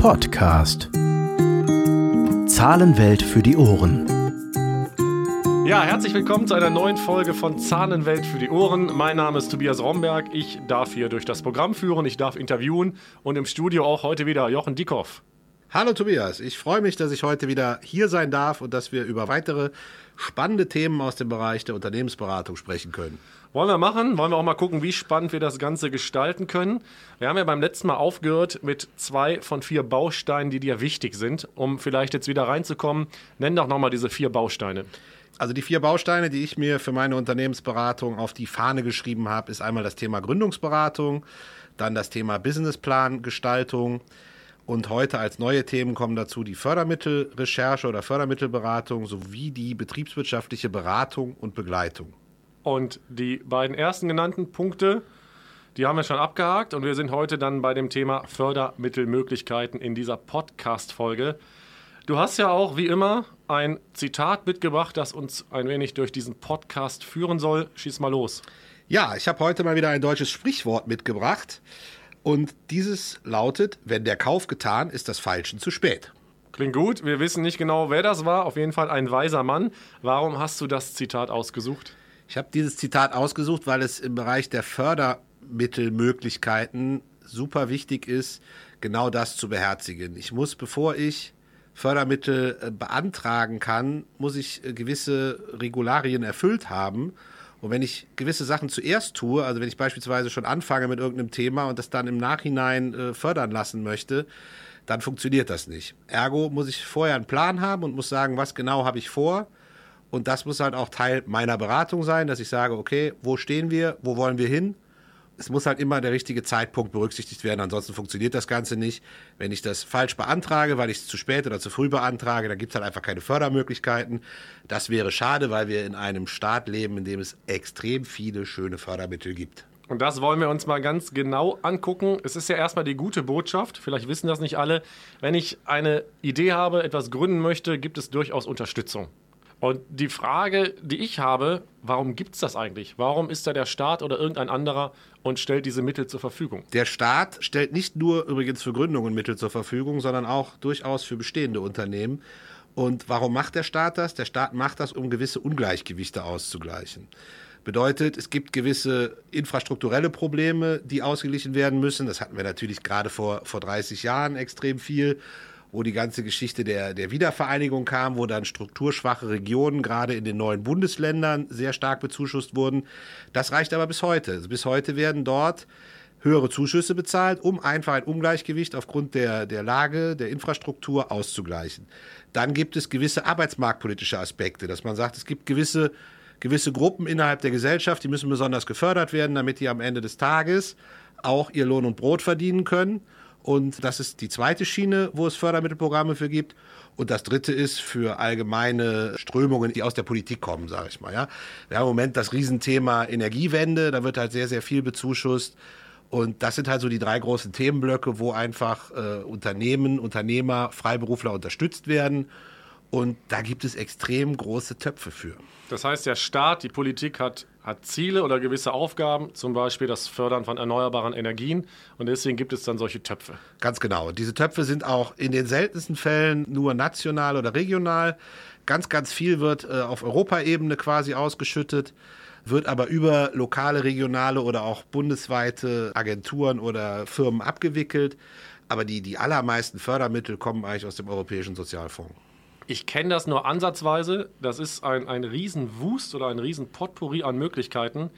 Podcast. Zahlenwelt für die Ohren. Ja, herzlich willkommen zu einer neuen Folge von Zahlenwelt für die Ohren. Mein Name ist Tobias Romberg. Ich darf hier durch das Programm führen, ich darf interviewen und im Studio auch heute wieder Jochen Dickhoff. Hallo Tobias, ich freue mich, dass ich heute wieder hier sein darf und dass wir über weitere spannende Themen aus dem Bereich der Unternehmensberatung sprechen können. Wollen wir machen? Wollen wir auch mal gucken, wie spannend wir das Ganze gestalten können? Wir haben ja beim letzten Mal aufgehört mit zwei von vier Bausteinen, die dir wichtig sind, um vielleicht jetzt wieder reinzukommen. Nenn doch nochmal diese vier Bausteine. Also die vier Bausteine, die ich mir für meine Unternehmensberatung auf die Fahne geschrieben habe, ist einmal das Thema Gründungsberatung, dann das Thema Businessplangestaltung und heute als neue Themen kommen dazu die Fördermittelrecherche oder Fördermittelberatung sowie die betriebswirtschaftliche Beratung und Begleitung. Und die beiden ersten genannten Punkte, die haben wir schon abgehakt und wir sind heute dann bei dem Thema Fördermittelmöglichkeiten in dieser Podcast-Folge. Du hast ja auch wie immer ein Zitat mitgebracht, das uns ein wenig durch diesen Podcast führen soll. Schieß mal los. Ja, ich habe heute mal wieder ein deutsches Sprichwort mitgebracht. Und dieses lautet, wenn der Kauf getan, ist das Falschen zu spät. Klingt gut. Wir wissen nicht genau, wer das war. Auf jeden Fall ein weiser Mann. Warum hast du das Zitat ausgesucht? Ich habe dieses Zitat ausgesucht, weil es im Bereich der Fördermittelmöglichkeiten super wichtig ist, genau das zu beherzigen. Ich muss, bevor ich Fördermittel äh, beantragen kann, muss ich äh, gewisse Regularien erfüllt haben. Und wenn ich gewisse Sachen zuerst tue, also wenn ich beispielsweise schon anfange mit irgendeinem Thema und das dann im Nachhinein äh, fördern lassen möchte, dann funktioniert das nicht. Ergo muss ich vorher einen Plan haben und muss sagen, was genau habe ich vor und das muss halt auch Teil meiner Beratung sein, dass ich sage, okay, wo stehen wir, wo wollen wir hin? Es muss halt immer der richtige Zeitpunkt berücksichtigt werden, ansonsten funktioniert das Ganze nicht. Wenn ich das falsch beantrage, weil ich es zu spät oder zu früh beantrage, dann gibt es halt einfach keine Fördermöglichkeiten. Das wäre schade, weil wir in einem Staat leben, in dem es extrem viele schöne Fördermittel gibt. Und das wollen wir uns mal ganz genau angucken. Es ist ja erstmal die gute Botschaft, vielleicht wissen das nicht alle. Wenn ich eine Idee habe, etwas gründen möchte, gibt es durchaus Unterstützung. Und die Frage, die ich habe, warum gibt es das eigentlich? Warum ist da der Staat oder irgendein anderer und stellt diese Mittel zur Verfügung? Der Staat stellt nicht nur übrigens für Gründungen Mittel zur Verfügung, sondern auch durchaus für bestehende Unternehmen. Und warum macht der Staat das? Der Staat macht das, um gewisse Ungleichgewichte auszugleichen. Bedeutet, es gibt gewisse infrastrukturelle Probleme, die ausgeglichen werden müssen. Das hatten wir natürlich gerade vor, vor 30 Jahren extrem viel wo die ganze Geschichte der, der Wiedervereinigung kam, wo dann strukturschwache Regionen gerade in den neuen Bundesländern sehr stark bezuschusst wurden. Das reicht aber bis heute. Also bis heute werden dort höhere Zuschüsse bezahlt, um einfach ein Ungleichgewicht aufgrund der, der Lage, der Infrastruktur auszugleichen. Dann gibt es gewisse arbeitsmarktpolitische Aspekte, dass man sagt, es gibt gewisse, gewisse Gruppen innerhalb der Gesellschaft, die müssen besonders gefördert werden, damit die am Ende des Tages auch ihr Lohn und Brot verdienen können. Und das ist die zweite Schiene, wo es Fördermittelprogramme für gibt. Und das dritte ist für allgemeine Strömungen, die aus der Politik kommen, sage ich mal. Ja. Wir haben im Moment das Riesenthema Energiewende, da wird halt sehr, sehr viel bezuschusst. Und das sind halt so die drei großen Themenblöcke, wo einfach äh, Unternehmen, Unternehmer, Freiberufler unterstützt werden. Und da gibt es extrem große Töpfe für. Das heißt, der Staat, die Politik hat, hat Ziele oder gewisse Aufgaben, zum Beispiel das Fördern von erneuerbaren Energien. Und deswegen gibt es dann solche Töpfe. Ganz genau. Diese Töpfe sind auch in den seltensten Fällen nur national oder regional. Ganz, ganz viel wird äh, auf Europaebene quasi ausgeschüttet, wird aber über lokale, regionale oder auch bundesweite Agenturen oder Firmen abgewickelt. Aber die, die allermeisten Fördermittel kommen eigentlich aus dem Europäischen Sozialfonds. Ich kenne das nur ansatzweise. Das ist ein, ein Riesenwust oder ein Riesenpotpourri an Möglichkeiten.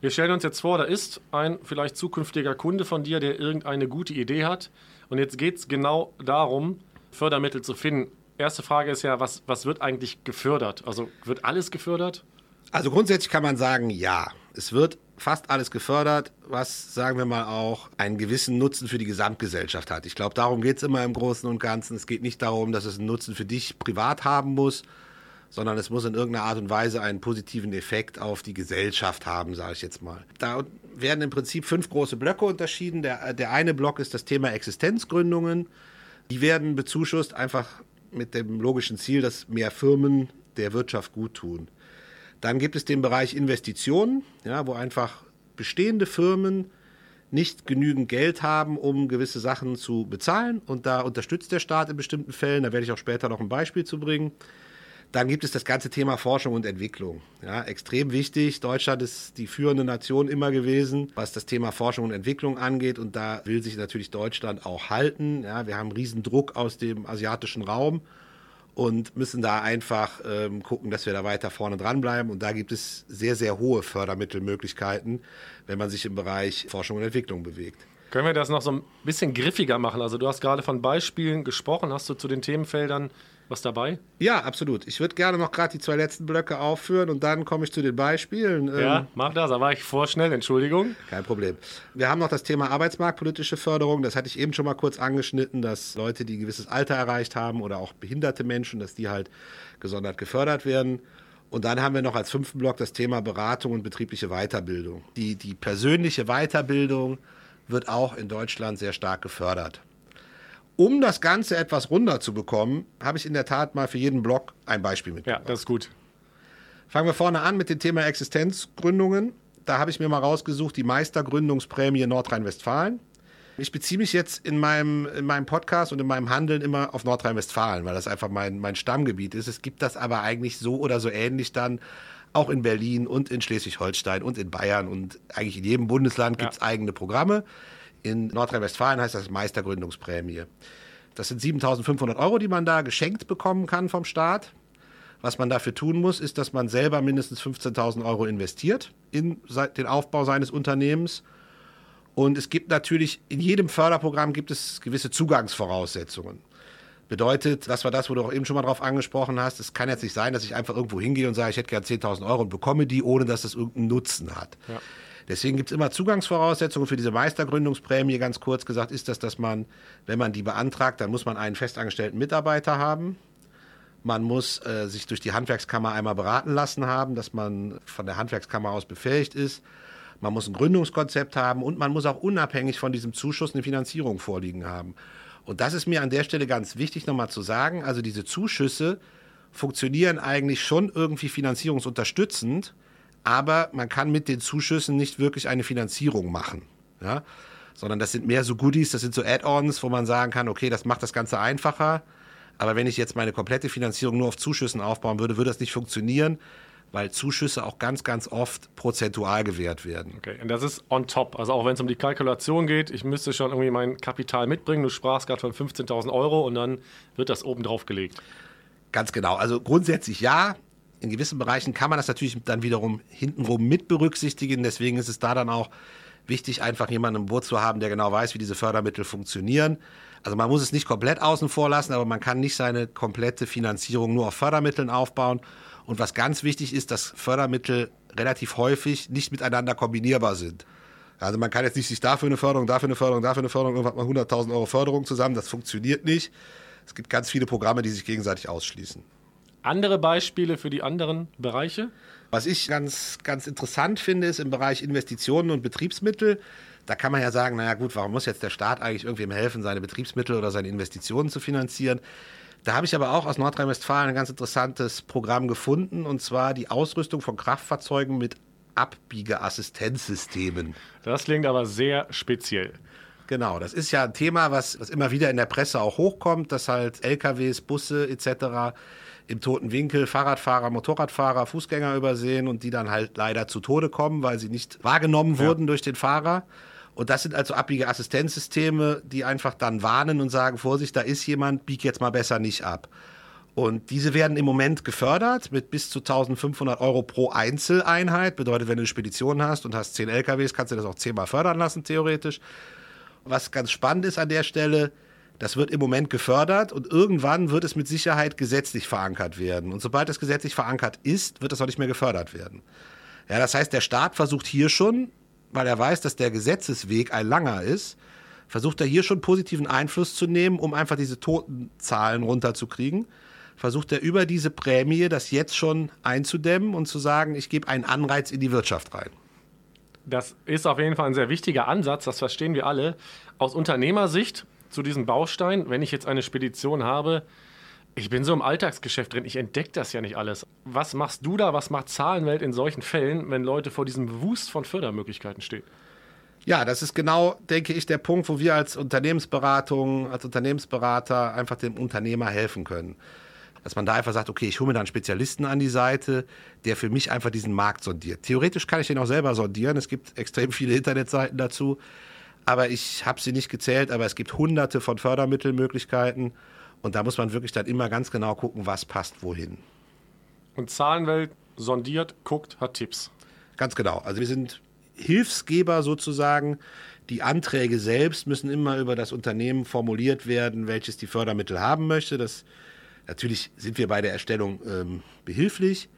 Wir stellen uns jetzt vor, da ist ein vielleicht zukünftiger Kunde von dir, der irgendeine gute Idee hat. Und jetzt geht es genau darum, Fördermittel zu finden. Erste Frage ist ja, was, was wird eigentlich gefördert? Also wird alles gefördert? Also grundsätzlich kann man sagen, ja. Es wird fast alles gefördert, was, sagen wir mal, auch einen gewissen Nutzen für die Gesamtgesellschaft hat. Ich glaube, darum geht es immer im Großen und Ganzen. Es geht nicht darum, dass es einen Nutzen für dich privat haben muss, sondern es muss in irgendeiner Art und Weise einen positiven Effekt auf die Gesellschaft haben, sage ich jetzt mal. Da werden im Prinzip fünf große Blöcke unterschieden. Der, der eine Block ist das Thema Existenzgründungen. Die werden bezuschusst einfach mit dem logischen Ziel, dass mehr Firmen der Wirtschaft gut tun. Dann gibt es den Bereich Investitionen, ja, wo einfach bestehende Firmen nicht genügend Geld haben, um gewisse Sachen zu bezahlen. Und da unterstützt der Staat in bestimmten Fällen. Da werde ich auch später noch ein Beispiel zu bringen. Dann gibt es das ganze Thema Forschung und Entwicklung. Ja, extrem wichtig. Deutschland ist die führende Nation immer gewesen, was das Thema Forschung und Entwicklung angeht. Und da will sich natürlich Deutschland auch halten. Ja, wir haben riesen Druck aus dem asiatischen Raum und müssen da einfach ähm, gucken, dass wir da weiter vorne dranbleiben. Und da gibt es sehr, sehr hohe Fördermittelmöglichkeiten, wenn man sich im Bereich Forschung und Entwicklung bewegt. Können wir das noch so ein bisschen griffiger machen? Also du hast gerade von Beispielen gesprochen. Hast du zu den Themenfeldern was dabei? Ja, absolut. Ich würde gerne noch gerade die zwei letzten Blöcke aufführen und dann komme ich zu den Beispielen. Ja, ähm, mach das. Da war ich vorschnell, Entschuldigung. Kein Problem. Wir haben noch das Thema arbeitsmarktpolitische Förderung. Das hatte ich eben schon mal kurz angeschnitten, dass Leute, die ein gewisses Alter erreicht haben oder auch behinderte Menschen, dass die halt gesondert gefördert werden. Und dann haben wir noch als fünften Block das Thema Beratung und betriebliche Weiterbildung. Die, die persönliche Weiterbildung wird auch in Deutschland sehr stark gefördert. Um das Ganze etwas runder zu bekommen, habe ich in der Tat mal für jeden Block ein Beispiel mitgebracht. Ja, das ist gut. Fangen wir vorne an mit dem Thema Existenzgründungen. Da habe ich mir mal rausgesucht, die Meistergründungsprämie Nordrhein-Westfalen. Ich beziehe mich jetzt in meinem, in meinem Podcast und in meinem Handeln immer auf Nordrhein-Westfalen, weil das einfach mein, mein Stammgebiet ist. Es gibt das aber eigentlich so oder so ähnlich dann auch in Berlin und in Schleswig-Holstein und in Bayern und eigentlich in jedem Bundesland gibt es ja. eigene Programme. In Nordrhein-Westfalen heißt das Meistergründungsprämie. Das sind 7500 Euro, die man da geschenkt bekommen kann vom Staat. Was man dafür tun muss, ist, dass man selber mindestens 15.000 Euro investiert in den Aufbau seines Unternehmens. Und es gibt natürlich, in jedem Förderprogramm gibt es gewisse Zugangsvoraussetzungen. Bedeutet, das war das, wo du auch eben schon mal drauf angesprochen hast. Es kann jetzt nicht sein, dass ich einfach irgendwo hingehe und sage, ich hätte gern 10.000 Euro und bekomme die, ohne dass das irgendeinen Nutzen hat. Ja. Deswegen gibt es immer Zugangsvoraussetzungen für diese Meistergründungsprämie. Ganz kurz gesagt ist das, dass man, wenn man die beantragt, dann muss man einen festangestellten Mitarbeiter haben. Man muss äh, sich durch die Handwerkskammer einmal beraten lassen haben, dass man von der Handwerkskammer aus befähigt ist. Man muss ein Gründungskonzept haben und man muss auch unabhängig von diesem Zuschuss eine Finanzierung vorliegen haben. Und das ist mir an der Stelle ganz wichtig nochmal zu sagen. Also diese Zuschüsse funktionieren eigentlich schon irgendwie finanzierungsunterstützend aber man kann mit den Zuschüssen nicht wirklich eine Finanzierung machen. Ja? Sondern das sind mehr so Goodies, das sind so Add-ons, wo man sagen kann, okay, das macht das Ganze einfacher. Aber wenn ich jetzt meine komplette Finanzierung nur auf Zuschüssen aufbauen würde, würde das nicht funktionieren, weil Zuschüsse auch ganz, ganz oft prozentual gewährt werden. Okay, und das ist on top. Also auch wenn es um die Kalkulation geht, ich müsste schon irgendwie mein Kapital mitbringen. Du sprachst gerade von 15.000 Euro und dann wird das oben drauf gelegt. Ganz genau. Also grundsätzlich ja in gewissen Bereichen kann man das natürlich dann wiederum hintenrum mit berücksichtigen. Deswegen ist es da dann auch wichtig, einfach jemanden im Boot zu haben, der genau weiß, wie diese Fördermittel funktionieren. Also man muss es nicht komplett außen vor lassen, aber man kann nicht seine komplette Finanzierung nur auf Fördermitteln aufbauen. Und was ganz wichtig ist, dass Fördermittel relativ häufig nicht miteinander kombinierbar sind. Also man kann jetzt nicht sich dafür eine Förderung, dafür eine Förderung, dafür eine Förderung, irgendwann mal 100.000 Euro Förderung zusammen. Das funktioniert nicht. Es gibt ganz viele Programme, die sich gegenseitig ausschließen. Andere Beispiele für die anderen Bereiche? Was ich ganz, ganz interessant finde, ist im Bereich Investitionen und Betriebsmittel. Da kann man ja sagen, naja gut, warum muss jetzt der Staat eigentlich irgendwem helfen, seine Betriebsmittel oder seine Investitionen zu finanzieren? Da habe ich aber auch aus Nordrhein-Westfalen ein ganz interessantes Programm gefunden, und zwar die Ausrüstung von Kraftfahrzeugen mit Abbiegeassistenzsystemen. Das klingt aber sehr speziell. Genau, das ist ja ein Thema, was, was immer wieder in der Presse auch hochkommt, dass halt LKWs, Busse etc im toten Winkel Fahrradfahrer, Motorradfahrer, Fußgänger übersehen und die dann halt leider zu Tode kommen, weil sie nicht wahrgenommen ja. wurden durch den Fahrer. Und das sind also abbiege Assistenzsysteme, die einfach dann warnen und sagen, Vorsicht, da ist jemand, bieg jetzt mal besser nicht ab. Und diese werden im Moment gefördert mit bis zu 1500 Euro pro Einzeleinheit. Bedeutet, wenn du eine Spedition hast und hast 10 LKWs, kannst du das auch zehnmal fördern lassen, theoretisch. Was ganz spannend ist an der Stelle, das wird im Moment gefördert und irgendwann wird es mit Sicherheit gesetzlich verankert werden. Und sobald es gesetzlich verankert ist, wird es auch nicht mehr gefördert werden. Ja, das heißt, der Staat versucht hier schon, weil er weiß, dass der Gesetzesweg ein langer ist, versucht er hier schon positiven Einfluss zu nehmen, um einfach diese Totenzahlen runterzukriegen. Versucht er über diese Prämie das jetzt schon einzudämmen und zu sagen, ich gebe einen Anreiz in die Wirtschaft rein. Das ist auf jeden Fall ein sehr wichtiger Ansatz, das verstehen wir alle. Aus Unternehmersicht zu diesem Baustein, wenn ich jetzt eine Spedition habe, ich bin so im Alltagsgeschäft drin, ich entdecke das ja nicht alles. Was machst du da, was macht Zahlenwelt in solchen Fällen, wenn Leute vor diesem Wust von Fördermöglichkeiten stehen? Ja, das ist genau, denke ich, der Punkt, wo wir als Unternehmensberatung, als Unternehmensberater einfach dem Unternehmer helfen können. Dass man da einfach sagt, okay, ich hole mir da einen Spezialisten an die Seite, der für mich einfach diesen Markt sondiert. Theoretisch kann ich den auch selber sondieren. Es gibt extrem viele Internetseiten dazu. Aber ich habe sie nicht gezählt, aber es gibt hunderte von Fördermittelmöglichkeiten. Und da muss man wirklich dann immer ganz genau gucken, was passt wohin. Und Zahlenwelt sondiert, guckt, hat Tipps. Ganz genau. Also wir sind Hilfsgeber sozusagen. Die Anträge selbst müssen immer über das Unternehmen formuliert werden, welches die Fördermittel haben möchte. Das, natürlich sind wir bei der Erstellung ähm, behilflich,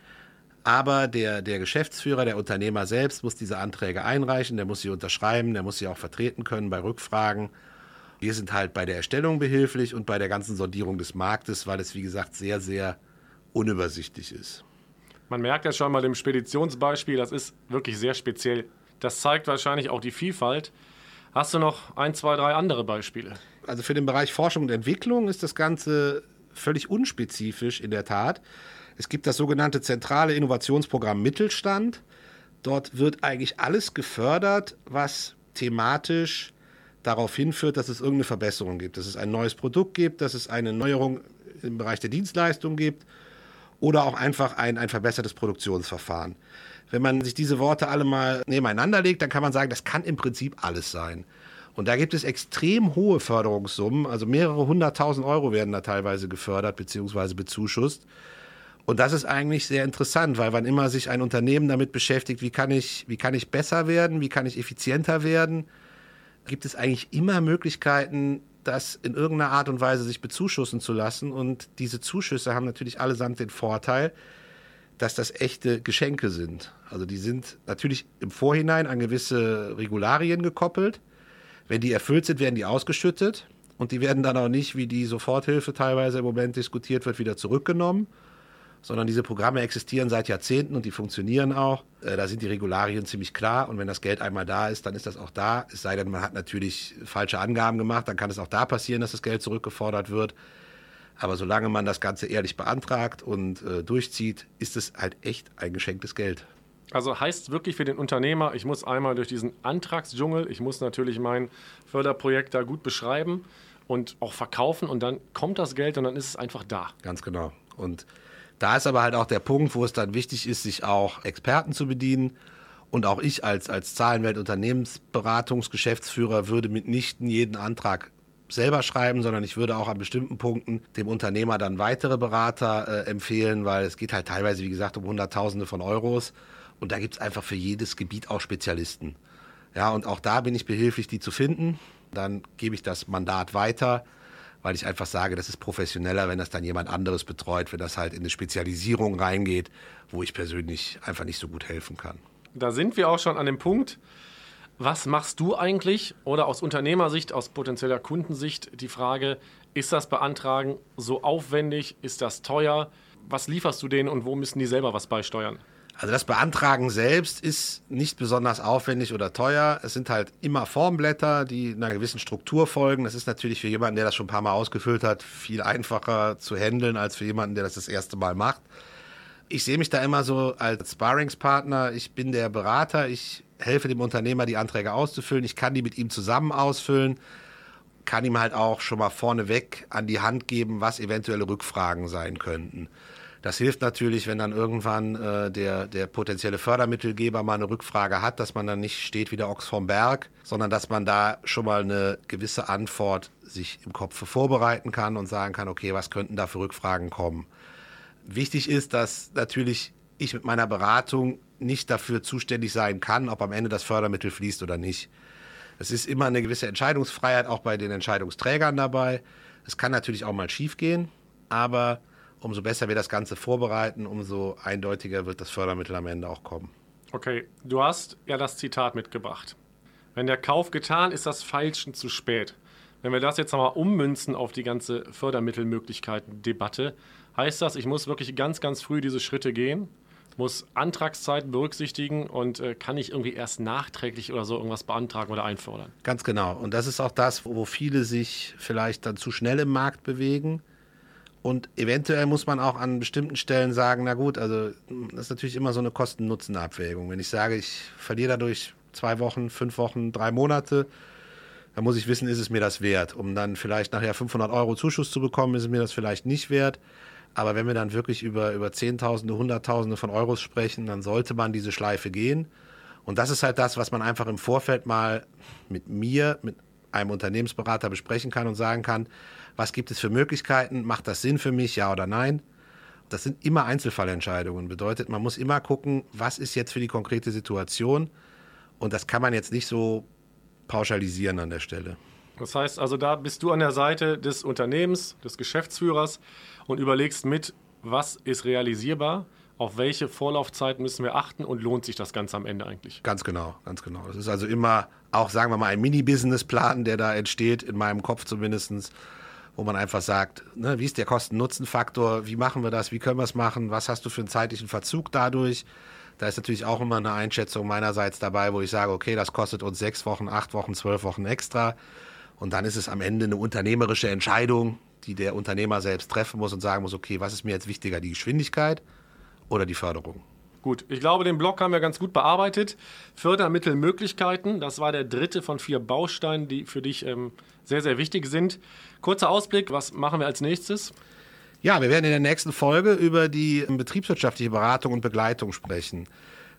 aber der, der Geschäftsführer, der Unternehmer selbst muss diese Anträge einreichen, der muss sie unterschreiben, der muss sie auch vertreten können bei Rückfragen. Wir sind halt bei der Erstellung behilflich und bei der ganzen Sondierung des Marktes, weil es, wie gesagt, sehr, sehr unübersichtlich ist. Man merkt ja schon mal dem Speditionsbeispiel, das ist wirklich sehr speziell. Das zeigt wahrscheinlich auch die Vielfalt. Hast du noch ein, zwei, drei andere Beispiele? Also für den Bereich Forschung und Entwicklung ist das Ganze völlig unspezifisch in der Tat. Es gibt das sogenannte zentrale Innovationsprogramm Mittelstand. Dort wird eigentlich alles gefördert, was thematisch darauf hinführt, dass es irgendeine Verbesserung gibt, dass es ein neues Produkt gibt, dass es eine Neuerung im Bereich der Dienstleistung gibt oder auch einfach ein, ein verbessertes Produktionsverfahren. Wenn man sich diese Worte alle mal nebeneinander legt, dann kann man sagen, das kann im Prinzip alles sein. Und da gibt es extrem hohe Förderungssummen, also mehrere hunderttausend Euro werden da teilweise gefördert bzw. bezuschusst. Und das ist eigentlich sehr interessant, weil wann immer sich ein Unternehmen damit beschäftigt, wie kann ich, wie kann ich besser werden, wie kann ich effizienter werden, gibt es eigentlich immer Möglichkeiten, das in irgendeiner Art und Weise sich bezuschussen zu lassen. Und diese Zuschüsse haben natürlich allesamt den Vorteil, dass das echte Geschenke sind. Also die sind natürlich im Vorhinein an gewisse Regularien gekoppelt. Wenn die erfüllt sind, werden die ausgeschüttet und die werden dann auch nicht, wie die Soforthilfe teilweise im Moment diskutiert wird, wieder zurückgenommen, sondern diese Programme existieren seit Jahrzehnten und die funktionieren auch. Äh, da sind die Regularien ziemlich klar und wenn das Geld einmal da ist, dann ist das auch da. Es sei denn, man hat natürlich falsche Angaben gemacht, dann kann es auch da passieren, dass das Geld zurückgefordert wird. Aber solange man das Ganze ehrlich beantragt und äh, durchzieht, ist es halt echt ein geschenktes Geld. Also heißt wirklich für den Unternehmer, ich muss einmal durch diesen Antragsdschungel, ich muss natürlich mein Förderprojekt da gut beschreiben und auch verkaufen und dann kommt das Geld und dann ist es einfach da. Ganz genau. Und da ist aber halt auch der Punkt, wo es dann wichtig ist, sich auch Experten zu bedienen. Und auch ich als, als Zahlenwelt-Unternehmensberatungsgeschäftsführer würde mitnichten jeden Antrag selber schreiben, sondern ich würde auch an bestimmten Punkten dem Unternehmer dann weitere Berater äh, empfehlen, weil es geht halt teilweise, wie gesagt, um Hunderttausende von Euros. Und da gibt es einfach für jedes Gebiet auch Spezialisten. Ja, und auch da bin ich behilflich, die zu finden. Dann gebe ich das Mandat weiter, weil ich einfach sage, das ist professioneller, wenn das dann jemand anderes betreut, wenn das halt in eine Spezialisierung reingeht, wo ich persönlich einfach nicht so gut helfen kann. Da sind wir auch schon an dem Punkt, was machst du eigentlich? Oder aus Unternehmersicht, aus potenzieller Kundensicht die Frage, ist das Beantragen so aufwendig? Ist das teuer? Was lieferst du denen und wo müssen die selber was beisteuern? Also das Beantragen selbst ist nicht besonders aufwendig oder teuer. Es sind halt immer Formblätter, die einer gewissen Struktur folgen. Das ist natürlich für jemanden, der das schon ein paar Mal ausgefüllt hat, viel einfacher zu handeln als für jemanden, der das das erste Mal macht. Ich sehe mich da immer so als Sparringspartner. Ich bin der Berater. Ich helfe dem Unternehmer, die Anträge auszufüllen. Ich kann die mit ihm zusammen ausfüllen, kann ihm halt auch schon mal vorneweg an die Hand geben, was eventuelle Rückfragen sein könnten. Das hilft natürlich, wenn dann irgendwann äh, der, der potenzielle Fördermittelgeber mal eine Rückfrage hat, dass man dann nicht steht wie der Ochs vom Berg, sondern dass man da schon mal eine gewisse Antwort sich im Kopf vorbereiten kann und sagen kann, okay, was könnten da für Rückfragen kommen. Wichtig ist, dass natürlich ich mit meiner Beratung nicht dafür zuständig sein kann, ob am Ende das Fördermittel fließt oder nicht. Es ist immer eine gewisse Entscheidungsfreiheit auch bei den Entscheidungsträgern dabei. Es kann natürlich auch mal schiefgehen, aber umso besser wir das Ganze vorbereiten, umso eindeutiger wird das Fördermittel am Ende auch kommen. Okay, du hast ja das Zitat mitgebracht. Wenn der Kauf getan ist, das Feilschen zu spät. Wenn wir das jetzt nochmal ummünzen auf die ganze Fördermittelmöglichkeiten-Debatte, heißt das, ich muss wirklich ganz, ganz früh diese Schritte gehen muss Antragszeiten berücksichtigen und äh, kann ich irgendwie erst nachträglich oder so irgendwas beantragen oder einfordern. Ganz genau. Und das ist auch das, wo viele sich vielleicht dann zu schnell im Markt bewegen. Und eventuell muss man auch an bestimmten Stellen sagen, na gut, also das ist natürlich immer so eine Kosten-Nutzen-Abwägung. Wenn ich sage, ich verliere dadurch zwei Wochen, fünf Wochen, drei Monate. Da muss ich wissen, ist es mir das wert? Um dann vielleicht nachher 500 Euro Zuschuss zu bekommen, ist es mir das vielleicht nicht wert. Aber wenn wir dann wirklich über, über Zehntausende, Hunderttausende von Euros sprechen, dann sollte man diese Schleife gehen. Und das ist halt das, was man einfach im Vorfeld mal mit mir, mit einem Unternehmensberater besprechen kann und sagen kann, was gibt es für Möglichkeiten, macht das Sinn für mich, ja oder nein. Das sind immer Einzelfallentscheidungen. Bedeutet, man muss immer gucken, was ist jetzt für die konkrete Situation. Und das kann man jetzt nicht so pauschalisieren an der Stelle. Das heißt also, da bist du an der Seite des Unternehmens, des Geschäftsführers und überlegst mit, was ist realisierbar, auf welche Vorlaufzeit müssen wir achten und lohnt sich das Ganze am Ende eigentlich? Ganz genau, ganz genau. Das ist also immer auch, sagen wir mal, ein Mini-Business-Plan, der da entsteht, in meinem Kopf zumindest, wo man einfach sagt, ne, wie ist der Kosten-Nutzen-Faktor, wie machen wir das, wie können wir es machen, was hast du für einen zeitlichen Verzug dadurch? Da ist natürlich auch immer eine Einschätzung meinerseits dabei, wo ich sage, okay, das kostet uns sechs Wochen, acht Wochen, zwölf Wochen extra. Und dann ist es am Ende eine unternehmerische Entscheidung, die der Unternehmer selbst treffen muss und sagen muss, okay, was ist mir jetzt wichtiger, die Geschwindigkeit oder die Förderung? Gut, ich glaube, den Block haben wir ganz gut bearbeitet. Fördermittelmöglichkeiten, das war der dritte von vier Bausteinen, die für dich ähm, sehr, sehr wichtig sind. Kurzer Ausblick, was machen wir als nächstes? Ja, wir werden in der nächsten Folge über die betriebswirtschaftliche Beratung und Begleitung sprechen.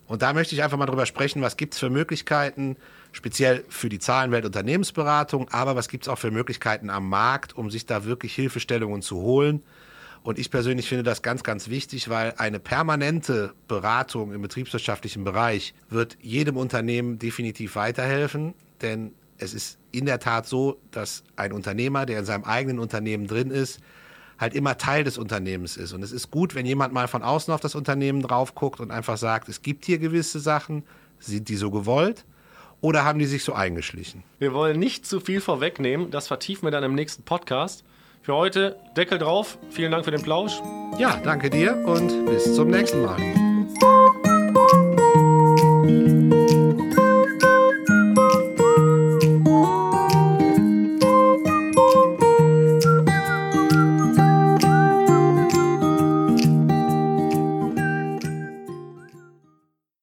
Und da möchte ich einfach mal drüber sprechen, was gibt es für Möglichkeiten, speziell für die Zahlenwelt Unternehmensberatung, aber was gibt es auch für Möglichkeiten am Markt, um sich da wirklich Hilfestellungen zu holen. Und ich persönlich finde das ganz, ganz wichtig, weil eine permanente Beratung im betriebswirtschaftlichen Bereich wird jedem Unternehmen definitiv weiterhelfen, denn es ist in der Tat so, dass ein Unternehmer, der in seinem eigenen Unternehmen drin ist, halt immer Teil des Unternehmens ist. Und es ist gut, wenn jemand mal von außen auf das Unternehmen drauf guckt und einfach sagt, es gibt hier gewisse Sachen, sind die so gewollt oder haben die sich so eingeschlichen? Wir wollen nicht zu viel vorwegnehmen, das vertiefen wir dann im nächsten Podcast. Für heute Deckel drauf, vielen Dank für den Plausch. Ja, danke dir und bis zum nächsten Mal.